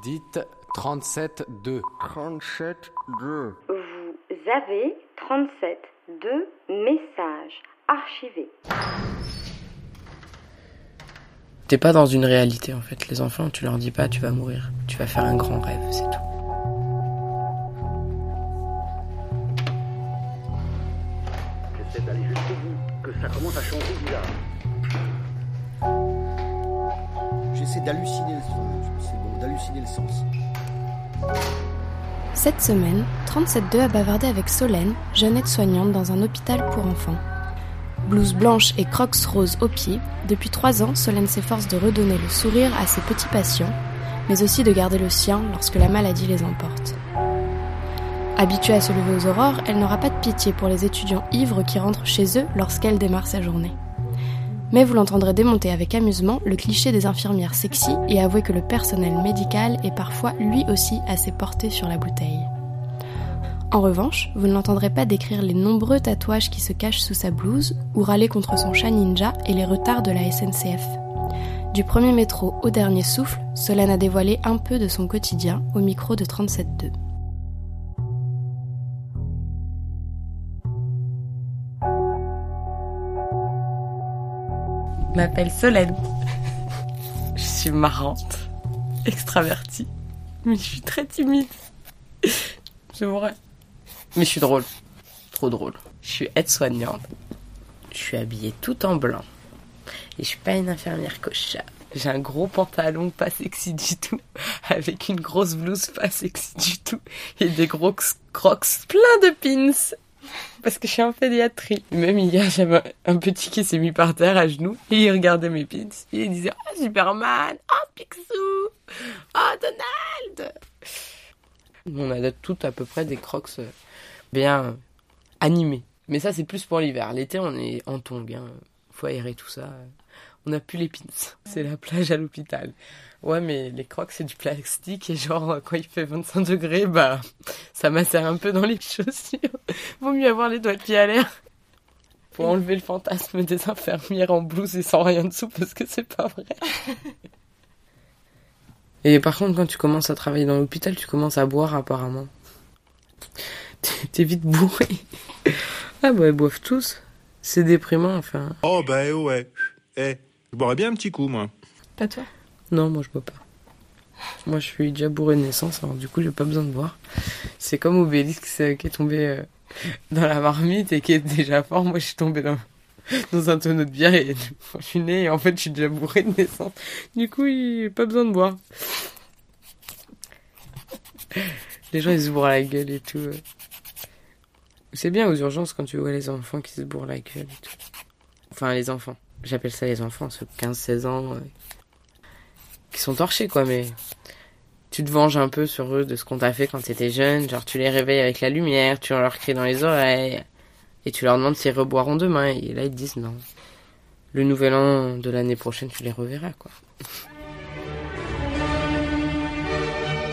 Dites 37-2. 37-2. Vous avez 37 deux messages archivés. T'es pas dans une réalité en fait. Les enfants, tu leur dis pas tu vas mourir. Tu vas faire un grand rêve, c'est tout. J'essaie d'aller jusqu'au bout, que ça commence à changer bizarre. J'essaie d'halluciner le bon, Cette semaine, 37.2 a bavardé avec Solène, jeune aide-soignante dans un hôpital pour enfants. Blouse blanche et crocs roses aux pieds, depuis trois ans, Solène s'efforce de redonner le sourire à ses petits patients, mais aussi de garder le sien lorsque la maladie les emporte. Habituée à se lever aux aurores, elle n'aura pas de pitié pour les étudiants ivres qui rentrent chez eux lorsqu'elle démarre sa journée. Mais vous l'entendrez démonter avec amusement le cliché des infirmières sexy et avouer que le personnel médical est parfois lui aussi assez porté sur la bouteille. En revanche, vous ne l'entendrez pas décrire les nombreux tatouages qui se cachent sous sa blouse ou râler contre son chat ninja et les retards de la SNCF. Du premier métro au dernier souffle, Solène a dévoilé un peu de son quotidien au micro de 37.2. m'appelle Solène. Je suis marrante, extravertie, mais je suis très timide. C'est vrai. Mais je suis drôle. Trop drôle. Je suis aide-soignante. Je suis habillée tout en blanc. Et je suis pas une infirmière cocha. J'ai un gros pantalon pas sexy du tout, avec une grosse blouse pas sexy du tout, et des gros crocs plein de pins parce que je suis en pédiatrie. Même hier, j'avais un petit qui s'est mis par terre à genoux et il regardait mes pins. Et il disait Oh Superman Oh Picsou Oh Donald On a tout à peu près des crocs euh, bien animés. Mais ça, c'est plus pour l'hiver. L'été, on est en tongs. Hein. Faut aérer tout ça. On n'a plus les pins. C'est la plage à l'hôpital. Ouais, mais les crocs, c'est du plastique et genre, quand il fait 25 degrés, bah, ça macère un peu dans les chaussures. Vaut mieux avoir les doigts de pied à l'air. Pour enlever le fantasme des infirmières en blouse et sans rien dessous parce que c'est pas vrai. Et par contre, quand tu commences à travailler dans l'hôpital, tu commences à boire apparemment. T'es vite bourré. Ah bah ils boivent tous. C'est déprimant enfin. Oh bah ouais. Eh, je boirais bien un petit coup moi. Pas toi non, moi je bois pas. Moi je suis déjà bourré de naissance, alors du coup j'ai pas besoin de boire. C'est comme Obélix qui est tombé euh, dans la marmite et qui est déjà fort. Moi je suis tombé dans, dans un tonneau de bière et je suis né et en fait je suis déjà bourré de naissance. Du coup il pas besoin de boire. Les gens ils se bourrent la gueule et tout. Euh. C'est bien aux urgences quand tu vois les enfants qui se bourrent la gueule et tout. Enfin les enfants. J'appelle ça les enfants, ceux 15-16 ans qui sont torchés, quoi, mais tu te venges un peu sur eux de ce qu'on t'a fait quand t'étais jeune. Genre, tu les réveilles avec la lumière, tu leur cries dans les oreilles, et tu leur demandes s'ils reboiront demain. Et là, ils te disent non. Le nouvel an de l'année prochaine, tu les reverras, quoi.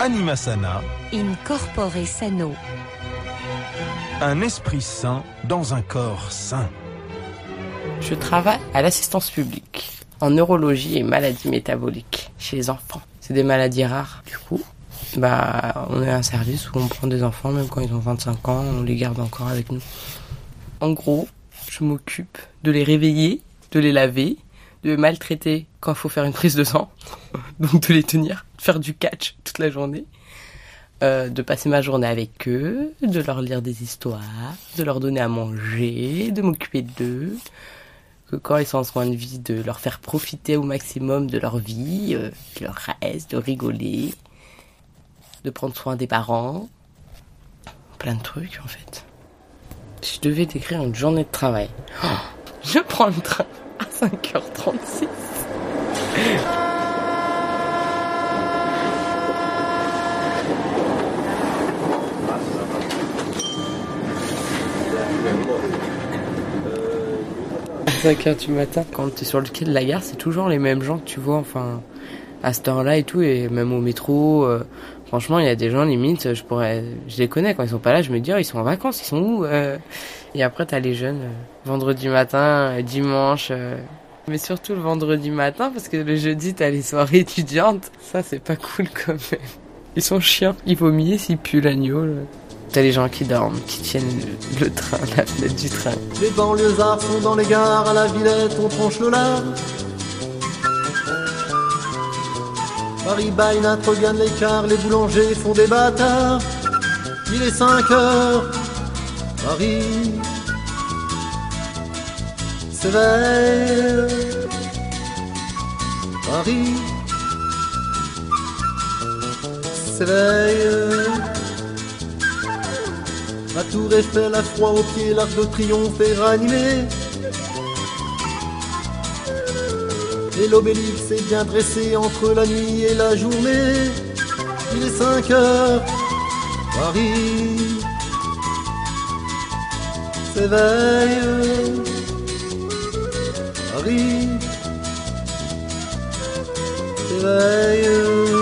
Anima sana. In corpore sano. Un esprit sain dans un corps sain. Je travaille à l'assistance publique en neurologie et maladies métaboliques chez les enfants. C'est des maladies rares. Du coup, bah, on est un service où on prend des enfants, même quand ils ont 25 ans, on les garde encore avec nous. En gros, je m'occupe de les réveiller, de les laver, de les maltraiter quand il faut faire une prise de sang, donc de les tenir, de faire du catch toute la journée, euh, de passer ma journée avec eux, de leur lire des histoires, de leur donner à manger, de m'occuper d'eux, quand ils sont en soin de vie, de leur faire profiter au maximum de leur vie, euh, de leur reste, de rigoler, de prendre soin des parents, plein de trucs en fait. Si je devais décrire une journée de travail, oh, je prends le train à 5h36. 5h du matin, quand tu es sur le quai de la gare, c'est toujours les mêmes gens que tu vois, enfin, à cette heure-là et tout, et même au métro. Euh, franchement, il y a des gens, limite, je pourrais, je les connais, quand ils sont pas là, je me dis, oh, ils sont en vacances, ils sont où euh? Et après, t'as les jeunes, euh, vendredi matin, dimanche, Mais surtout le vendredi matin, parce que le jeudi, t'as les soirées étudiantes. Ça, c'est pas cool quand même. Ils sont chiants. Ils vomissent, ils puent l'agneau. là. T'as les gens qui dorment, qui tiennent le, train, la fenêtre du train. Les banlieusards sont dans les gares, à la Villette on tranche le lard. Paris baille, Natre gagne l'écart, les boulangers font des bâtards. Il est 5 heures, Paris s'éveille. Paris s'éveille. La tour Eiffel a froid aux pieds, l'arc de triomphe est ranimé. Et l'obélix est bien dressé entre la nuit et la journée. Il est 5 heures, Paris s'éveille. Paris s'éveille.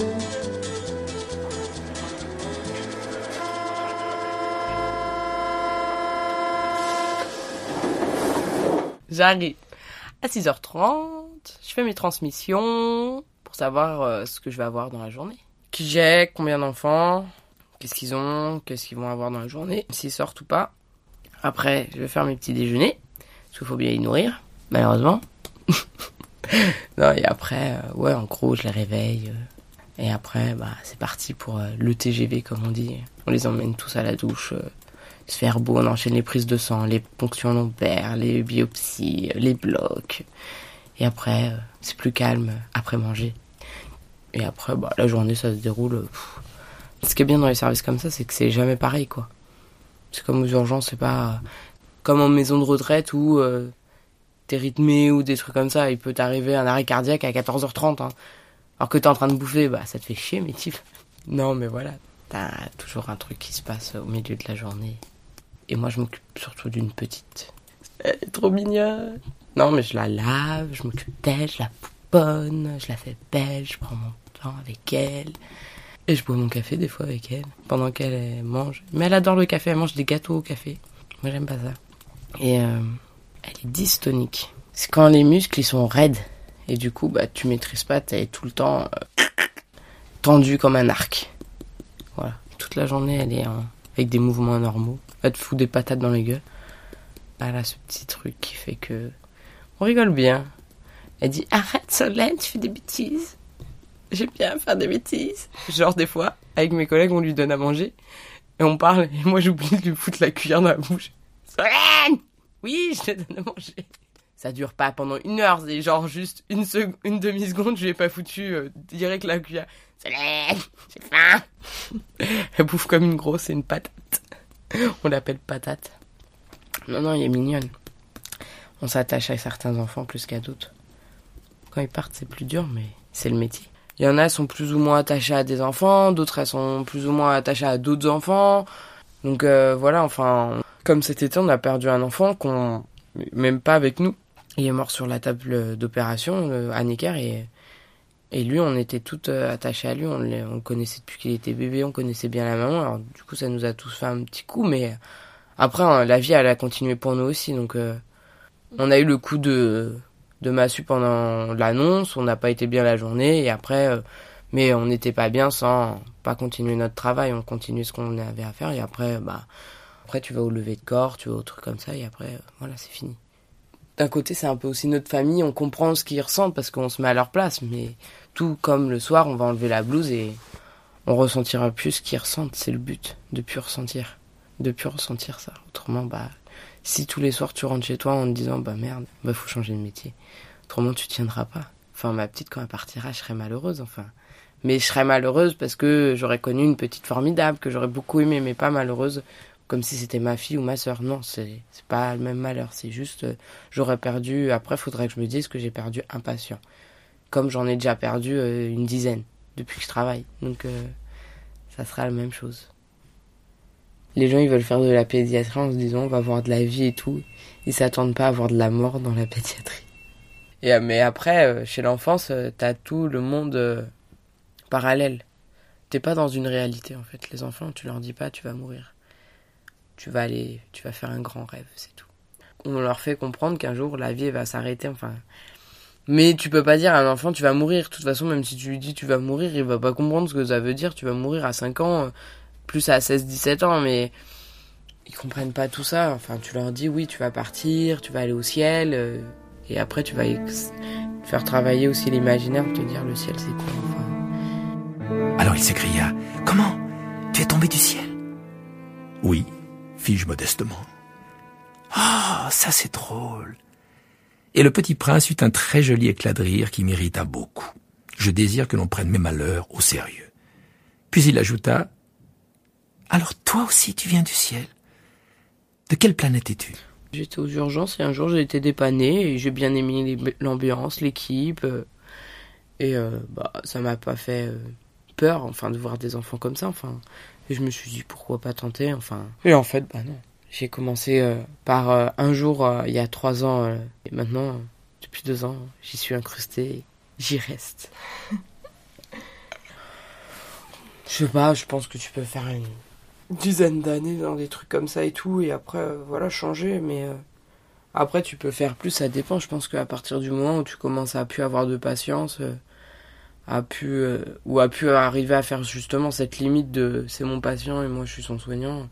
J'arrive à 6h30, je fais mes transmissions pour savoir euh, ce que je vais avoir dans la journée. Qui j'ai, combien d'enfants, qu'est-ce qu'ils ont, qu'est-ce qu'ils vont avoir dans la journée, s'ils sortent ou pas. Après, je vais faire mes petits déjeuners, parce qu'il faut bien les nourrir, malheureusement. non, et après, euh, ouais, en gros, je les réveille. euh, et après, bah, c'est parti pour le TGV, comme on dit. On les emmène tous à la douche. Se faire beau, on enchaîne les prises de sang, les ponctions lombaires, les biopsies, les blocs. Et après, euh, c'est plus calme après manger. Et après, bah, la journée, ça se déroule. euh. Ce qui est bien dans les services comme ça, c'est que c'est jamais pareil, quoi. C'est comme aux urgences, c'est pas comme en maison de retraite où euh, t'es rythmé ou des trucs comme ça. Il peut t'arriver un arrêt cardiaque à 14h30. hein. Alors que t'es en train de bouffer, bah ça te fait chier, mais type. Non, mais voilà. T'as toujours un truc qui se passe au milieu de la journée. Et moi, je m'occupe surtout d'une petite. Elle est trop mignonne. Non, mais je la lave, je m'occupe d'elle, je la pouponne, je la fais belle, je prends mon temps avec elle. Et je bois mon café des fois avec elle, pendant qu'elle elle mange. Mais elle adore le café, elle mange des gâteaux au café. Moi, j'aime pas ça. Et euh, elle est dystonique. C'est quand les muscles, ils sont raides. Et du coup, bah, tu maîtrises pas, t'es tout le temps euh, tendu comme un arc. Voilà. Toute la journée, elle est en- avec des mouvements normaux. Elle te fout des patates dans les gueules. Elle a ce petit truc qui fait que on rigole bien. Elle dit arrête Solène, tu fais des bêtises. J'aime bien faire des bêtises. Genre des fois, avec mes collègues, on lui donne à manger et on parle et moi j'oublie de lui foutre la cuillère dans la bouche. Solène, oui, je te donne à manger. Ça dure pas pendant une heure, c'est genre juste une une demi seconde, je lui ai pas foutu euh, direct la cuillère. J'ai faim. Elle bouffe comme une grosse et une patate. On l'appelle patate. Non, non, il est mignonne. On s'attache à certains enfants plus qu'à d'autres. Quand ils partent, c'est plus dur, mais c'est le métier. Il y en a sont plus ou moins attachés à des enfants, d'autres elles sont plus ou moins attachées à d'autres enfants. Donc euh, voilà, enfin, comme cet été, on a perdu un enfant qu'on, même pas avec nous. Il est mort sur la table d'opération, le- à Necker, et et lui, on était toutes euh, attachées à lui. On, connaissait depuis qu'il était bébé, on connaissait bien la maman. Alors du coup, ça nous a tous fait un petit coup, mais après, hein, la vie, elle a continué pour nous aussi. Donc, euh, on a eu le coup de de massue pendant l'annonce. On n'a pas été bien la journée, et après, euh, mais on n'était pas bien sans pas continuer notre travail. On continuait ce qu'on avait à faire, et après, bah, après, tu vas au lever de corps, tu vas au truc comme ça, et après, euh, voilà, c'est fini. D'un côté, c'est un peu aussi notre famille. On comprend ce qu'ils ressentent parce qu'on se met à leur place, mais tout comme le soir, on va enlever la blouse et on ressentira plus ce qu'ils ressentent. C'est le but, de plus ressentir. De plus ressentir ça. Autrement, bah, si tous les soirs tu rentres chez toi en te disant, bah merde, bah faut changer de métier. Autrement, tu tiendras pas. Enfin, ma petite, quand elle partira, je serai malheureuse, enfin. Mais je serais malheureuse parce que j'aurais connu une petite formidable que j'aurais beaucoup aimée, mais pas malheureuse comme si c'était ma fille ou ma sœur. Non, c'est pas le même malheur. C'est juste, euh, j'aurais perdu. Après, faudrait que je me dise que j'ai perdu un patient. Comme j'en ai déjà perdu euh, une dizaine depuis que je travaille. Donc euh, ça sera la même chose. Les gens ils veulent faire de la pédiatrie en se disant on va voir de la vie et tout. Ils s'attendent pas à voir de la mort dans la pédiatrie. Et, mais après, chez l'enfance, t'as tout le monde parallèle. T'es pas dans une réalité en fait. Les enfants, tu leur dis pas tu vas mourir. Tu vas aller, tu vas faire un grand rêve, c'est tout. On leur fait comprendre qu'un jour la vie va s'arrêter, enfin. Mais tu peux pas dire à un enfant tu vas mourir. De toute façon, même si tu lui dis tu vas mourir, il va pas comprendre ce que ça veut dire. Tu vas mourir à 5 ans, plus à 16-17 ans, mais ils comprennent pas tout ça. Enfin, tu leur dis oui, tu vas partir, tu vas aller au ciel, euh, et après tu vas faire travailler aussi l'imaginaire, te dire le ciel c'est quoi. Enfin... Alors il s'écria Comment? Tu es tombé du ciel? Oui, fis-je modestement. Ah, ça c'est drôle. Et le petit prince eut un très joli éclat de rire qui m'irrita beaucoup. Je désire que l'on prenne mes malheurs au sérieux. Puis il ajouta Alors toi aussi tu viens du ciel De quelle planète es-tu? J'étais aux urgences et un jour j'ai été dépanné et j'ai bien aimé l'ambiance, l'équipe. Euh, et euh, bah ça m'a pas fait euh, peur, enfin, de voir des enfants comme ça, enfin. Et je me suis dit pourquoi pas tenter, enfin. Et en fait, bah non. J'ai commencé par un jour il y a trois ans et maintenant, depuis deux ans, j'y suis incrusté, j'y reste. je sais pas, je pense que tu peux faire une dizaine d'années dans des trucs comme ça et tout, et après, euh, voilà, changer, mais euh, après, tu peux faire plus, ça dépend. Je pense qu'à partir du moment où tu commences à plus avoir de patience, euh, à pu, ou à pu arriver à faire justement cette limite de c'est mon patient et moi je suis son soignant,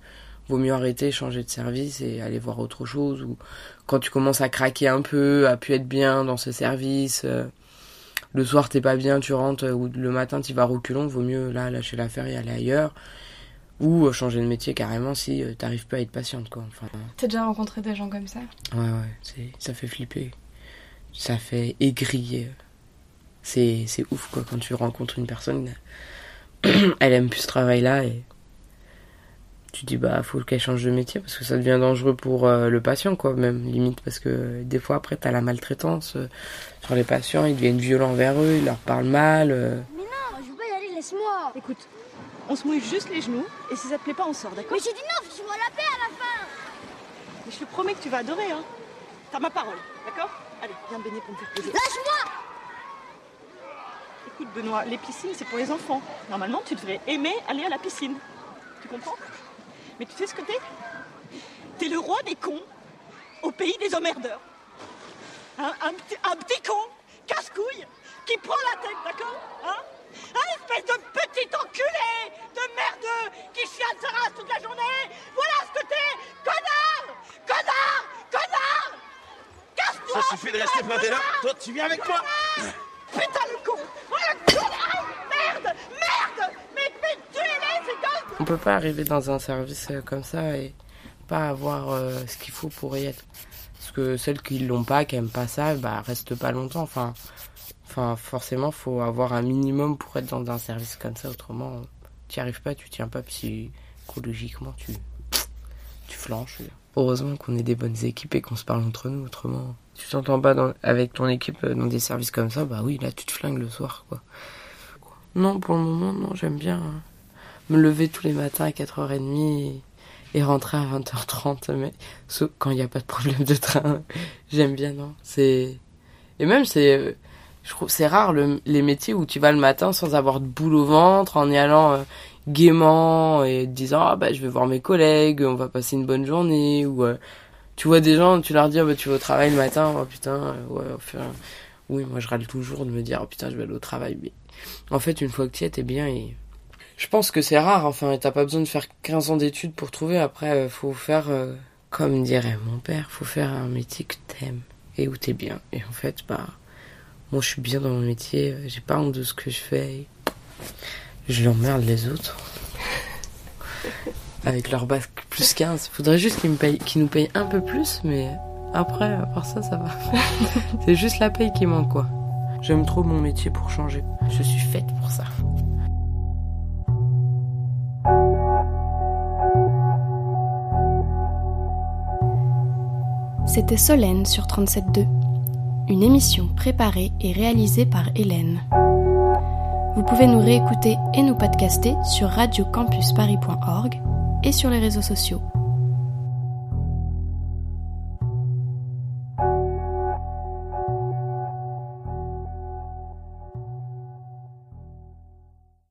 vaut mieux arrêter, changer de service et aller voir autre chose, ou quand tu commences à craquer un peu, à pu être bien dans ce service, le soir t'es pas bien, tu rentres, ou le matin tu vas reculons, vaut mieux là lâcher l'affaire et aller ailleurs ou euh, changer de métier carrément si euh, t'arrives pas à être patiente quoi. Enfin, T'as déjà rencontré des gens comme ça? Ouais ouais, c'est ça fait flipper, ça fait aigrier. C'est c'est ouf quoi quand tu rencontres une personne, elle aime plus ce travail là et tu dis bah faut qu'elle change de métier parce que ça devient dangereux pour euh, le patient quoi même limite parce que des fois après t'as la maltraitance sur les patients ils deviennent violents envers eux ils leur parlent mal mais non je veux pas y aller laisse-moi. Écoute on se mouille juste les genoux, et si ça te plaît pas, on sort, d'accord? Mais j'ai dit non, tu vois la paix à la fin. Mais je te promets que tu vas adorer, hein. T'as ma parole, d'accord? Allez, viens me baigner pour me faire plaisir. Lâche-moi Écoute, Benoît, les piscines, c'est pour les enfants. Normalement, tu devrais aimer aller à la piscine. Tu comprends? Mais tu sais ce que t'es? T'es le roi des cons au pays des emmerdeurs. un, un petit con, casse-couille, qui prend la tête, d'accord? Hein? Un espèce de petit enculé de merdeux qui chiale sa race toute la journée. Voilà ce que t'es! Connard! Connard! Connard! Casse-toi Ça suffit de rester planté là. Toi, tu viens avec moi. Putain le con Oh le connard Merde Merde Mais, mais tuez-les ces gosses On peut pas arriver dans un service euh, comme ça et pas avoir euh, ce qu'il faut pour y être. Parce que celles qui l'ont pas, qui aiment pas ça, bah restent pas longtemps. Enfin, Enfin, forcément, faut avoir un minimum pour être dans un service comme ça. Autrement, tu n'y arrives pas, tu tiens pas psychologiquement, tu, tu flanches. Heureusement qu'on ait des bonnes équipes et qu'on se parle entre nous. Autrement, tu t'entends pas avec ton équipe dans des services comme ça, bah oui, là, tu te flingues le soir, quoi. Non, pour le moment, non, j'aime bien hein. Me lever tous les matins à 4h30 et, rentrer à 20h30, mais quand il n'y a pas de problème de train, j'aime bien, non. C'est. Et même, c'est je trouve c'est rare les métiers où tu vas le matin sans avoir de boule au ventre, en y allant euh, gaiement et disant ah bah je vais voir mes collègues, on va passer une bonne journée ou euh, tu vois des gens, tu leur dis ah, bah tu vas au travail le matin, oh putain euh, ouais enfin, oui moi je râle toujours de me dire oh putain je vais aller au travail mais en fait une fois que tu es t'es bien et je pense que c'est rare enfin t'as pas besoin de faire 15 ans d'études pour trouver après faut faire comme dirait mon père faut faire un métier que t'aimes et où t'es bien et en fait bah moi, je suis bien dans mon métier, euh, j'ai pas honte de ce que je fais. Je l'emmerde les autres. Avec leur bac plus 15. Faudrait juste qu'ils, me payent, qu'ils nous payent un peu plus, mais après, à part ça, ça va. C'est juste la paye qui manque, quoi. J'aime trop mon métier pour changer. Je suis faite pour ça. C'était Solène sur 37.2 une émission préparée et réalisée par Hélène. Vous pouvez nous réécouter et nous podcaster sur radiocampusparis.org et sur les réseaux sociaux.